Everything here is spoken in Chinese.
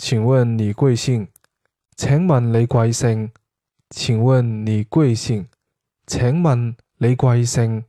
请问你贵姓？请问你贵姓？请问你贵姓？请问你贵姓？